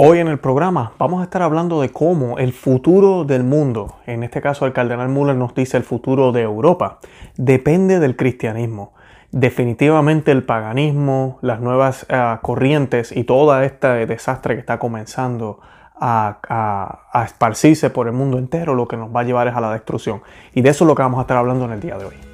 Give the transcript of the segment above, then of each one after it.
Hoy en el programa vamos a estar hablando de cómo el futuro del mundo, en este caso el cardenal Müller nos dice el futuro de Europa, depende del cristianismo. Definitivamente el paganismo, las nuevas uh, corrientes y todo este desastre que está comenzando a, a, a esparcirse por el mundo entero, lo que nos va a llevar es a la destrucción. Y de eso es lo que vamos a estar hablando en el día de hoy.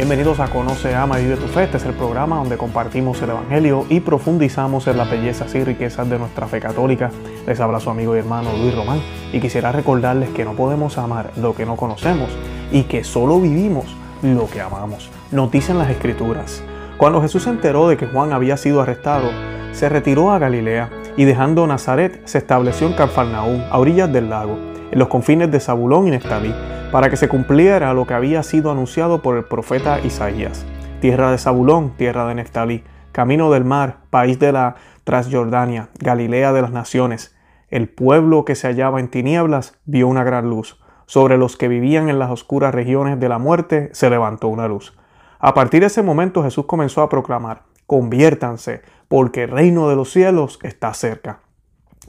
Bienvenidos a Conoce, Ama y Vive tu Fe. Este es el programa donde compartimos el Evangelio y profundizamos en las bellezas y riquezas de nuestra fe católica. Les habla su amigo y hermano Luis Román y quisiera recordarles que no podemos amar lo que no conocemos y que solo vivimos lo que amamos. Nos dicen las Escrituras. Cuando Jesús se enteró de que Juan había sido arrestado, se retiró a Galilea y dejando Nazaret se estableció en Cafarnaúm, a orillas del lago, en los confines de Zabulón y Neftalí para que se cumpliera lo que había sido anunciado por el profeta Isaías. Tierra de Zabulón, tierra de Neftalí, camino del mar, país de la Transjordania, Galilea de las naciones. El pueblo que se hallaba en tinieblas vio una gran luz. Sobre los que vivían en las oscuras regiones de la muerte se levantó una luz. A partir de ese momento Jesús comenzó a proclamar, conviértanse, porque el reino de los cielos está cerca.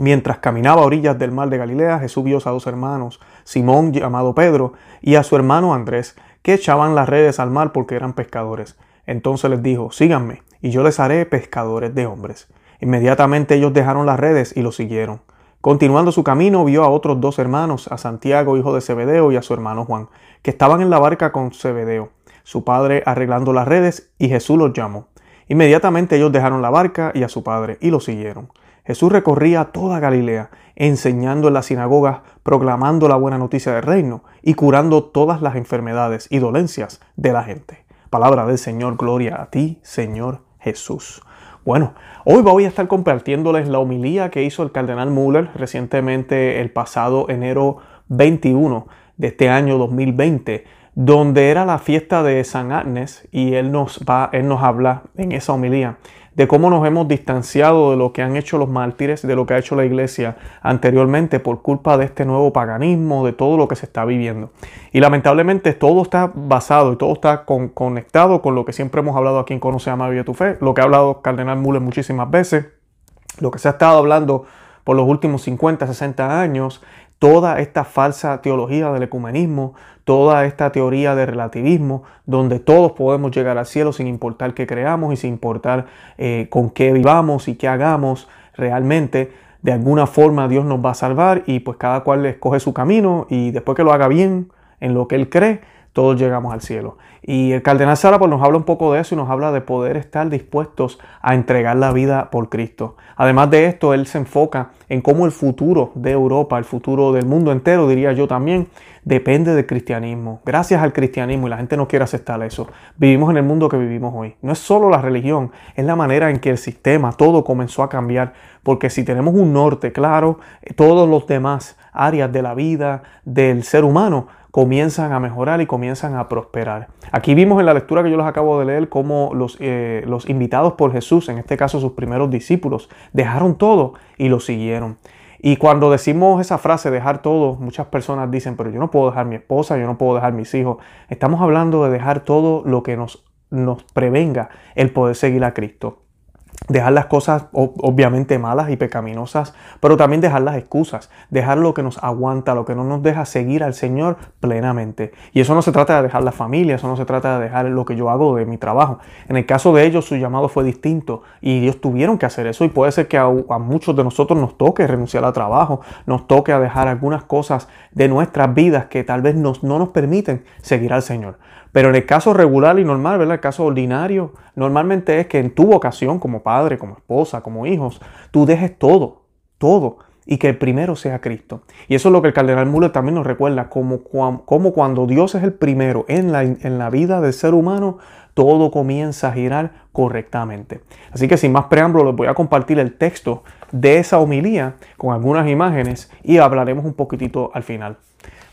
Mientras caminaba a orillas del mar de Galilea, Jesús vio a dos hermanos, Simón llamado Pedro y a su hermano Andrés, que echaban las redes al mar porque eran pescadores. Entonces les dijo, síganme, y yo les haré pescadores de hombres. Inmediatamente ellos dejaron las redes y lo siguieron. Continuando su camino, vio a otros dos hermanos, a Santiago, hijo de Zebedeo, y a su hermano Juan, que estaban en la barca con Zebedeo, su padre arreglando las redes, y Jesús los llamó. Inmediatamente ellos dejaron la barca y a su padre, y lo siguieron. Jesús recorría toda Galilea, enseñando en las sinagogas, proclamando la buena noticia del reino y curando todas las enfermedades y dolencias de la gente. Palabra del Señor, gloria a ti, Señor Jesús. Bueno, hoy voy a estar compartiéndoles la homilía que hizo el cardenal Müller recientemente el pasado enero 21 de este año 2020, donde era la fiesta de San Agnes y él nos va, él nos habla en esa homilía de cómo nos hemos distanciado de lo que han hecho los mártires, de lo que ha hecho la iglesia anteriormente por culpa de este nuevo paganismo, de todo lo que se está viviendo. Y lamentablemente todo está basado y todo está conectado con lo que siempre hemos hablado aquí en Conoce, Ama, Vive tu Fe, lo que ha hablado Cardenal Müller muchísimas veces, lo que se ha estado hablando por los últimos 50, 60 años, toda esta falsa teología del ecumenismo, toda esta teoría de relativismo, donde todos podemos llegar al cielo sin importar qué creamos y sin importar eh, con qué vivamos y qué hagamos realmente. De alguna forma Dios nos va a salvar y pues cada cual escoge su camino y después que lo haga bien en lo que él cree, todos llegamos al cielo. Y el cardenal Sara pues, nos habla un poco de eso y nos habla de poder estar dispuestos a entregar la vida por Cristo. Además de esto, él se enfoca en cómo el futuro de Europa, el futuro del mundo entero, diría yo también, depende del cristianismo. Gracias al cristianismo, y la gente no quiere aceptar eso, vivimos en el mundo que vivimos hoy. No es solo la religión, es la manera en que el sistema, todo comenzó a cambiar. Porque si tenemos un norte claro, todos los demás áreas de la vida del ser humano comienzan a mejorar y comienzan a prosperar. Aquí vimos en la lectura que yo les acabo de leer cómo los, eh, los invitados por Jesús, en este caso sus primeros discípulos, dejaron todo y lo siguieron. Y cuando decimos esa frase, dejar todo, muchas personas dicen, pero yo no puedo dejar mi esposa, yo no puedo dejar mis hijos. Estamos hablando de dejar todo lo que nos, nos prevenga el poder seguir a Cristo dejar las cosas obviamente malas y pecaminosas, pero también dejar las excusas, dejar lo que nos aguanta, lo que no nos deja seguir al Señor plenamente. Y eso no se trata de dejar la familia, eso no se trata de dejar lo que yo hago de mi trabajo. En el caso de ellos su llamado fue distinto y ellos tuvieron que hacer eso y puede ser que a, muchos de nosotros nos toque renunciar al trabajo, nos toque a dejar algunas cosas de nuestras vidas que tal vez no nos permiten seguir al Señor. Pero en el caso regular y normal, ¿verdad? El caso ordinario, normalmente es que en tu vocación como padre, como esposa, como hijos, tú dejes todo, todo, y que el primero sea Cristo. Y eso es lo que el cardenal Müller también nos recuerda, como, como cuando Dios es el primero en la, en la vida del ser humano, todo comienza a girar correctamente. Así que sin más preámbulo, les voy a compartir el texto de esa homilía con algunas imágenes y hablaremos un poquitito al final.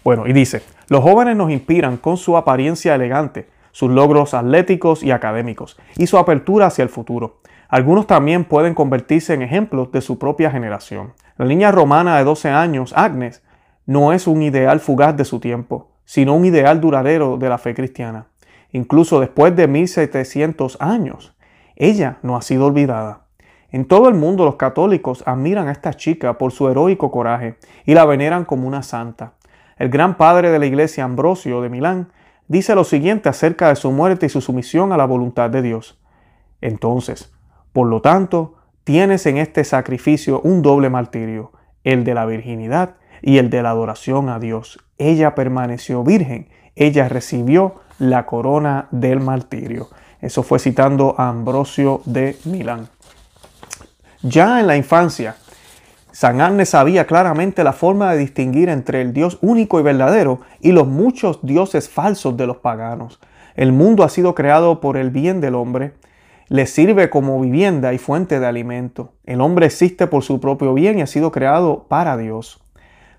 Bueno, y dice, los jóvenes nos inspiran con su apariencia elegante, sus logros atléticos y académicos, y su apertura hacia el futuro. Algunos también pueden convertirse en ejemplos de su propia generación. La niña romana de 12 años, Agnes, no es un ideal fugaz de su tiempo, sino un ideal duradero de la fe cristiana. Incluso después de 1700 años, ella no ha sido olvidada. En todo el mundo los católicos admiran a esta chica por su heroico coraje y la veneran como una santa. El gran padre de la iglesia Ambrosio de Milán dice lo siguiente acerca de su muerte y su sumisión a la voluntad de Dios. Entonces, por lo tanto, tienes en este sacrificio un doble martirio, el de la virginidad y el de la adoración a Dios. Ella permaneció virgen, ella recibió la corona del martirio. Eso fue citando a Ambrosio de Milán. Ya en la infancia, San Anne sabía claramente la forma de distinguir entre el Dios único y verdadero y los muchos dioses falsos de los paganos. El mundo ha sido creado por el bien del hombre, le sirve como vivienda y fuente de alimento. El hombre existe por su propio bien y ha sido creado para Dios.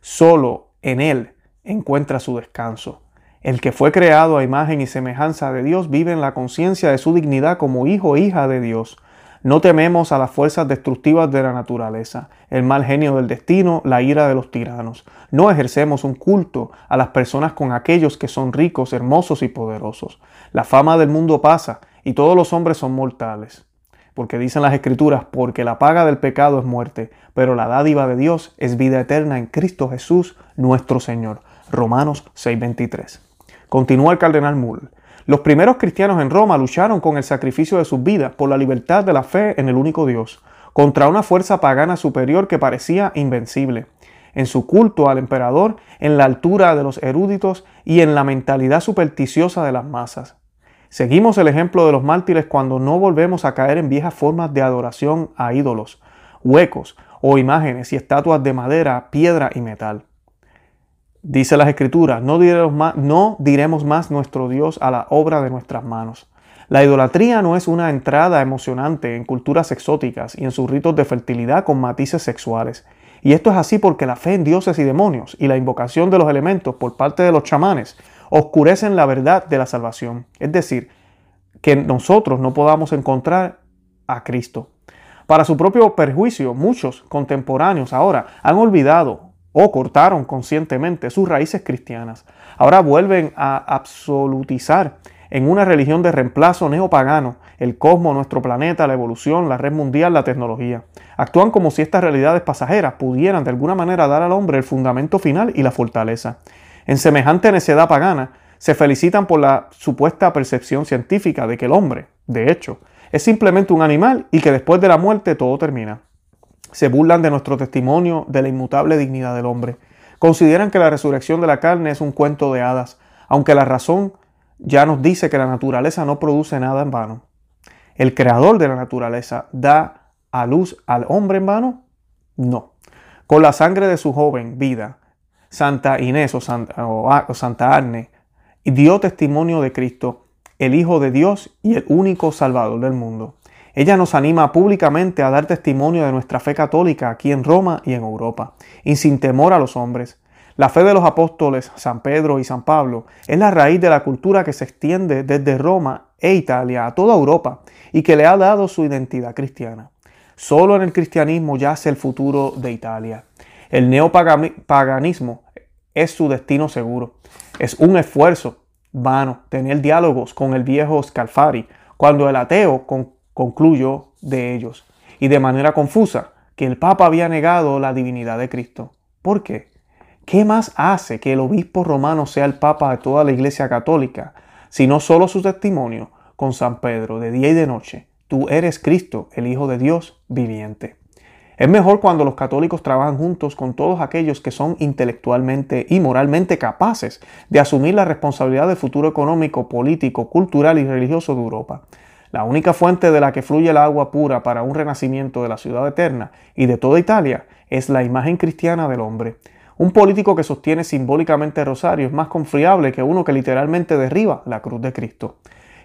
Solo en Él encuentra su descanso. El que fue creado a imagen y semejanza de Dios vive en la conciencia de su dignidad como hijo e hija de Dios. No tememos a las fuerzas destructivas de la naturaleza, el mal genio del destino, la ira de los tiranos. No ejercemos un culto a las personas con aquellos que son ricos, hermosos y poderosos. La fama del mundo pasa y todos los hombres son mortales. Porque dicen las escrituras, porque la paga del pecado es muerte, pero la dádiva de Dios es vida eterna en Cristo Jesús nuestro Señor. Romanos 6:23. Continúa el cardenal Mull. Los primeros cristianos en Roma lucharon con el sacrificio de sus vidas por la libertad de la fe en el único Dios, contra una fuerza pagana superior que parecía invencible. En su culto al emperador, en la altura de los eruditos y en la mentalidad supersticiosa de las masas. Seguimos el ejemplo de los mártires cuando no volvemos a caer en viejas formas de adoración a ídolos, huecos o imágenes y estatuas de madera, piedra y metal. Dice las escrituras, no diremos, más, no diremos más nuestro Dios a la obra de nuestras manos. La idolatría no es una entrada emocionante en culturas exóticas y en sus ritos de fertilidad con matices sexuales. Y esto es así porque la fe en dioses y demonios y la invocación de los elementos por parte de los chamanes oscurecen la verdad de la salvación. Es decir, que nosotros no podamos encontrar a Cristo. Para su propio perjuicio, muchos contemporáneos ahora han olvidado o cortaron conscientemente sus raíces cristianas. Ahora vuelven a absolutizar en una religión de reemplazo neopagano el cosmos, nuestro planeta, la evolución, la red mundial, la tecnología. Actúan como si estas realidades pasajeras pudieran de alguna manera dar al hombre el fundamento final y la fortaleza. En semejante necedad pagana, se felicitan por la supuesta percepción científica de que el hombre, de hecho, es simplemente un animal y que después de la muerte todo termina se burlan de nuestro testimonio de la inmutable dignidad del hombre. Consideran que la resurrección de la carne es un cuento de hadas, aunque la razón ya nos dice que la naturaleza no produce nada en vano. ¿El creador de la naturaleza da a luz al hombre en vano? No. Con la sangre de su joven vida, Santa Inés o Santa, o Arne dio testimonio de Cristo, el Hijo de Dios y el único Salvador del mundo. Ella nos anima públicamente a dar testimonio de nuestra fe católica aquí en Roma y en Europa, y sin temor a los hombres. La fe de los apóstoles San Pedro y San Pablo es la raíz de la cultura que se extiende desde Roma e Italia a toda Europa y que le ha dado su identidad cristiana. Solo en el cristianismo yace el futuro de Italia. El neopaganismo es su destino seguro. Es un esfuerzo vano tener diálogos con el viejo Scalfari, cuando el ateo con concluyó de ellos, y de manera confusa, que el Papa había negado la divinidad de Cristo. ¿Por qué? ¿Qué más hace que el obispo romano sea el Papa de toda la Iglesia Católica, sino solo su testimonio con San Pedro de día y de noche? Tú eres Cristo, el Hijo de Dios viviente. Es mejor cuando los católicos trabajan juntos con todos aquellos que son intelectualmente y moralmente capaces de asumir la responsabilidad del futuro económico, político, cultural y religioso de Europa. La única fuente de la que fluye el agua pura para un renacimiento de la ciudad eterna y de toda Italia es la imagen cristiana del hombre. Un político que sostiene simbólicamente el rosario es más confiable que uno que literalmente derriba la cruz de Cristo.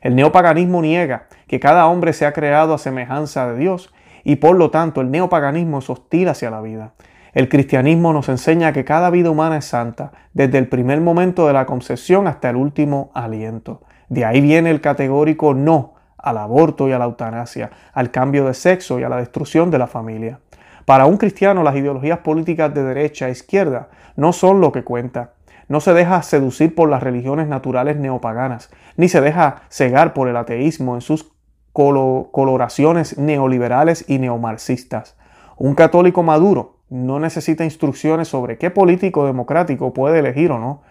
El neopaganismo niega que cada hombre sea creado a semejanza de Dios y por lo tanto el neopaganismo es hostil hacia la vida. El cristianismo nos enseña que cada vida humana es santa, desde el primer momento de la concepción hasta el último aliento. De ahí viene el categórico no al aborto y a la eutanasia, al cambio de sexo y a la destrucción de la familia. Para un cristiano las ideologías políticas de derecha e izquierda no son lo que cuenta. no se deja seducir por las religiones naturales neopaganas, ni se deja cegar por el ateísmo en sus coloraciones neoliberales y neomarxistas. Un católico maduro no necesita instrucciones sobre qué político democrático puede elegir o no.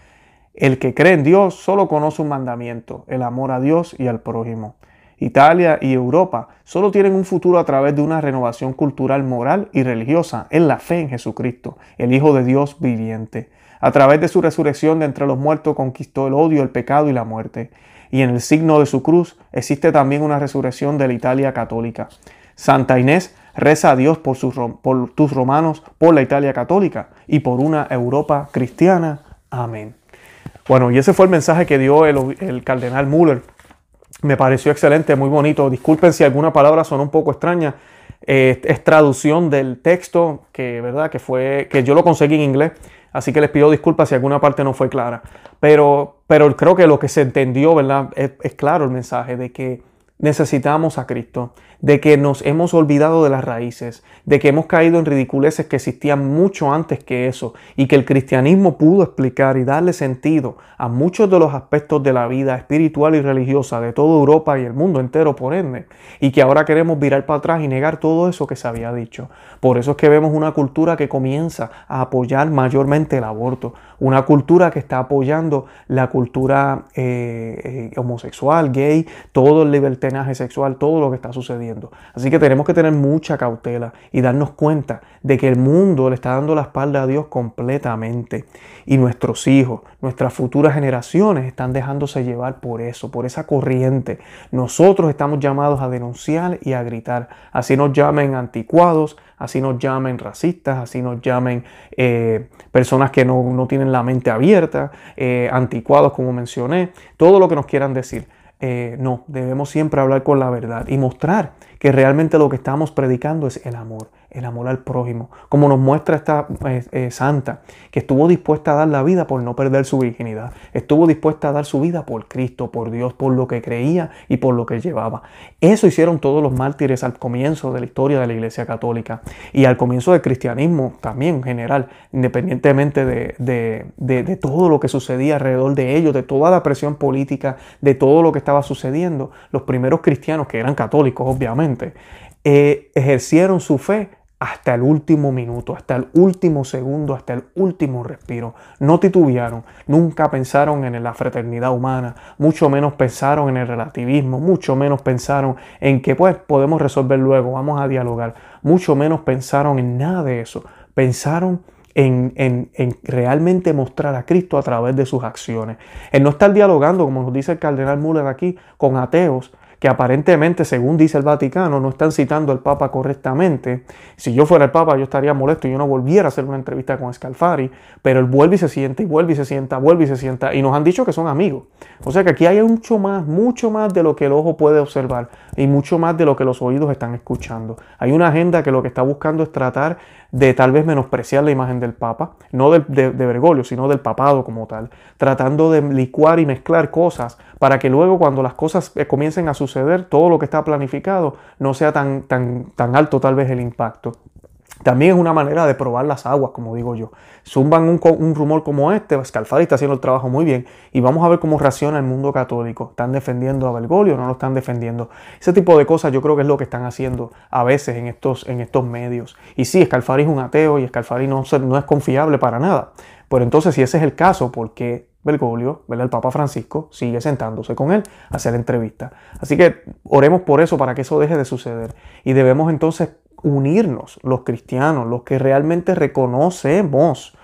El que cree en Dios solo conoce un mandamiento, el amor a Dios y al prójimo. Italia y Europa solo tienen un futuro a través de una renovación cultural, moral y religiosa en la fe en Jesucristo, el Hijo de Dios viviente. A través de su resurrección de entre los muertos conquistó el odio, el pecado y la muerte. Y en el signo de su cruz existe también una resurrección de la Italia católica. Santa Inés reza a Dios por, tus romanos, por la Italia católica y por una Europa cristiana. Amén. Bueno, y ese fue el mensaje que dio el, cardenal Müller. Me pareció excelente, muy bonito. Disculpen si alguna palabra sonó un poco extraña. Eh, es traducción del texto que, ¿verdad? que, fue, que yo lo conseguí en inglés. Así que les pido disculpas si alguna parte no fue clara. Pero, pero creo que lo que se entendió, ¿verdad? es claro el mensaje de que necesitamos a Cristo de que nos hemos olvidado de las raíces, de que hemos caído en ridiculeces que existían mucho antes que eso y que el cristianismo pudo explicar y darle sentido a muchos de los aspectos de la vida espiritual y religiosa de toda Europa y el mundo entero por ende, y que ahora queremos virar para atrás y negar todo eso que se había dicho. Por eso es que vemos una cultura que comienza a apoyar mayormente el aborto, una cultura que está apoyando la cultura eh, eh, homosexual, gay, todo el libertinaje sexual, todo lo que está sucediendo. Así que tenemos que tener mucha cautela y darnos cuenta de que el mundo le está dando la espalda a Dios completamente. Y nuestros hijos, nuestras futuras generaciones están dejándose llevar por eso, por esa corriente. Nosotros estamos llamados a denunciar y a gritar. Así nos llamen anticuados, así nos llamen racistas, así nos llamen eh, personas que no, tienen la mente abierta, eh, anticuados como mencioné, todo lo que nos quieran decir. Eh, no, debemos siempre hablar con la verdad y mostrar que realmente lo que estamos predicando es el amor el amor al prójimo, como nos muestra esta eh, eh, santa, que estuvo dispuesta a dar la vida por no perder su virginidad, estuvo dispuesta a dar su vida por Cristo, por Dios, por lo que creía y por lo que llevaba. Eso hicieron todos los mártires al comienzo de la historia de la Iglesia Católica y al comienzo del cristianismo también en general, independientemente de, de todo lo que sucedía alrededor de ellos, de toda la presión política, de todo lo que estaba sucediendo, los primeros cristianos, que eran católicos obviamente, eh, ejercieron su fe hasta el último minuto, hasta el último segundo, hasta el último respiro. No titubearon, nunca pensaron en la fraternidad humana, mucho menos pensaron en el relativismo, mucho menos pensaron en que pues podemos resolver luego, vamos a dialogar, mucho menos pensaron en nada de eso. Pensaron en, en, en, realmente mostrar a Cristo a través de sus acciones. En no estar dialogando, como nos dice el cardenal Müller aquí, con ateos, que aparentemente, según dice el Vaticano, no están citando al Papa correctamente. Si yo fuera el Papa, yo estaría molesto y yo no volviera a hacer una entrevista con Scalfari, pero él vuelve y se sienta y vuelve y se sienta, vuelve y se sienta, y nos han dicho que son amigos. O sea que aquí hay mucho más, mucho más de lo que el ojo puede observar y mucho más de lo que los oídos están escuchando. Hay una agenda que lo que está buscando es tratar de tal vez menospreciar la imagen del Papa, no de, de, Bergoglio, sino del papado como tal, tratando de licuar y mezclar cosas para que luego cuando las cosas eh, comiencen a suceder, todo lo que está planificado no sea tan, tan, tan alto tal vez el impacto. También es una manera de probar las aguas, como digo yo. Zumban un, rumor como este, Scalfari está haciendo el trabajo muy bien y vamos a ver cómo reacciona el mundo católico. ¿Están defendiendo a Bergoglio o no lo están defendiendo? Ese tipo de cosas yo creo que es lo que están haciendo a veces en estos, en estos medios. Y sí, Scalfari es un ateo y Scalfari no, no es confiable para nada. Pero entonces, si ese es el caso, ¿por qué Bergoglio, el Papa Francisco, sigue sentándose con él a hacer entrevistas? Así que oremos por eso, para que eso deje de suceder. Y debemos entonces unirnos, los cristianos, los que realmente reconocemos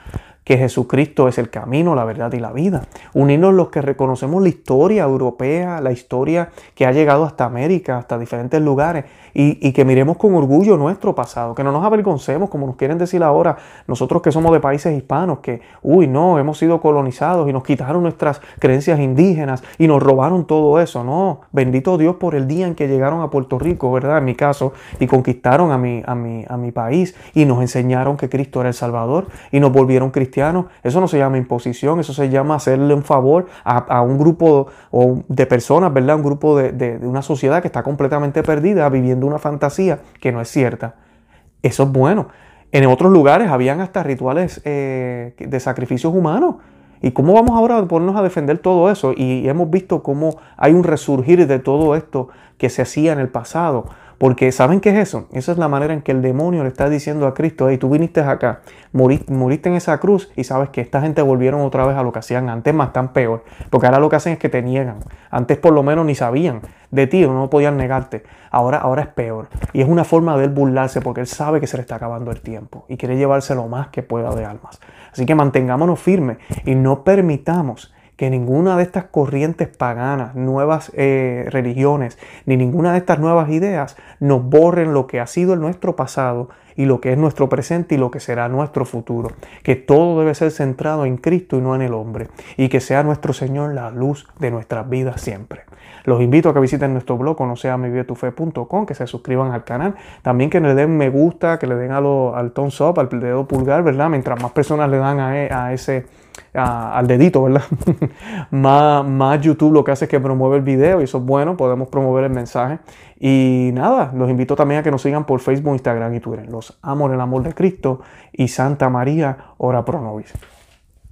que Jesucristo es el camino, la verdad y la vida. Unirnos los que reconocemos la historia europea, la historia que ha llegado hasta América, hasta diferentes lugares, y, que miremos con orgullo nuestro pasado, que no nos avergoncemos, como nos quieren decir ahora, nosotros que somos de países hispanos, que, uy, no, hemos sido colonizados y nos quitaron nuestras creencias indígenas y nos robaron todo eso. No, bendito Dios por el día en que llegaron a Puerto Rico, ¿verdad? En mi caso, y conquistaron a mi, a mi, a mi país y nos enseñaron que Cristo era el Salvador y nos volvieron cristianos. Eso no se llama imposición, eso se llama hacerle un favor a, un grupo de personas, ¿verdad? Un grupo de, de una sociedad que está completamente perdida, viviendo una fantasía que no es cierta. Eso es bueno. En otros lugares habían hasta rituales eh, de sacrificios humanos ¿Y cómo vamos ahora a ponernos a defender todo eso? Y hemos visto cómo hay un resurgir de todo esto que se hacía en el pasado. Porque ¿saben qué es eso? Esa es la manera en que el demonio le está diciendo a Cristo, hey, tú viniste acá, moriste, en esa cruz y sabes que esta gente volvieron otra vez a lo que hacían antes, más tan peor. Porque ahora lo que hacen es que te niegan. Antes por lo menos ni sabían de ti, no podían negarte. Ahora, ahora es peor. Y es una forma de él burlarse porque él sabe que se le está acabando el tiempo y quiere llevarse lo más que pueda de almas. Así que mantengámonos firmes y no permitamos que ninguna de estas corrientes paganas, nuevas eh, religiones, ni ninguna de estas nuevas ideas nos borren lo que ha sido nuestro pasado y lo que es nuestro presente y lo que será nuestro futuro. Que todo debe ser centrado en Cristo y no en el hombre. Y que sea nuestro Señor la luz de nuestras vidas siempre. Los invito a que visiten nuestro blog conoceamividetufe.com, que se suscriban al canal. También que le den me gusta, que le den al thumbs up, al dedo pulgar, ¿verdad? Mientras más personas le dan a e, ese al dedito, ¿verdad? más, más YouTube lo que hace es que promueve el video y eso es bueno, podemos promover el mensaje. Y nada, los invito también a que nos sigan por Facebook, Instagram y Twitter. Los amo en el amor de Cristo y Santa María, ora pro nobis.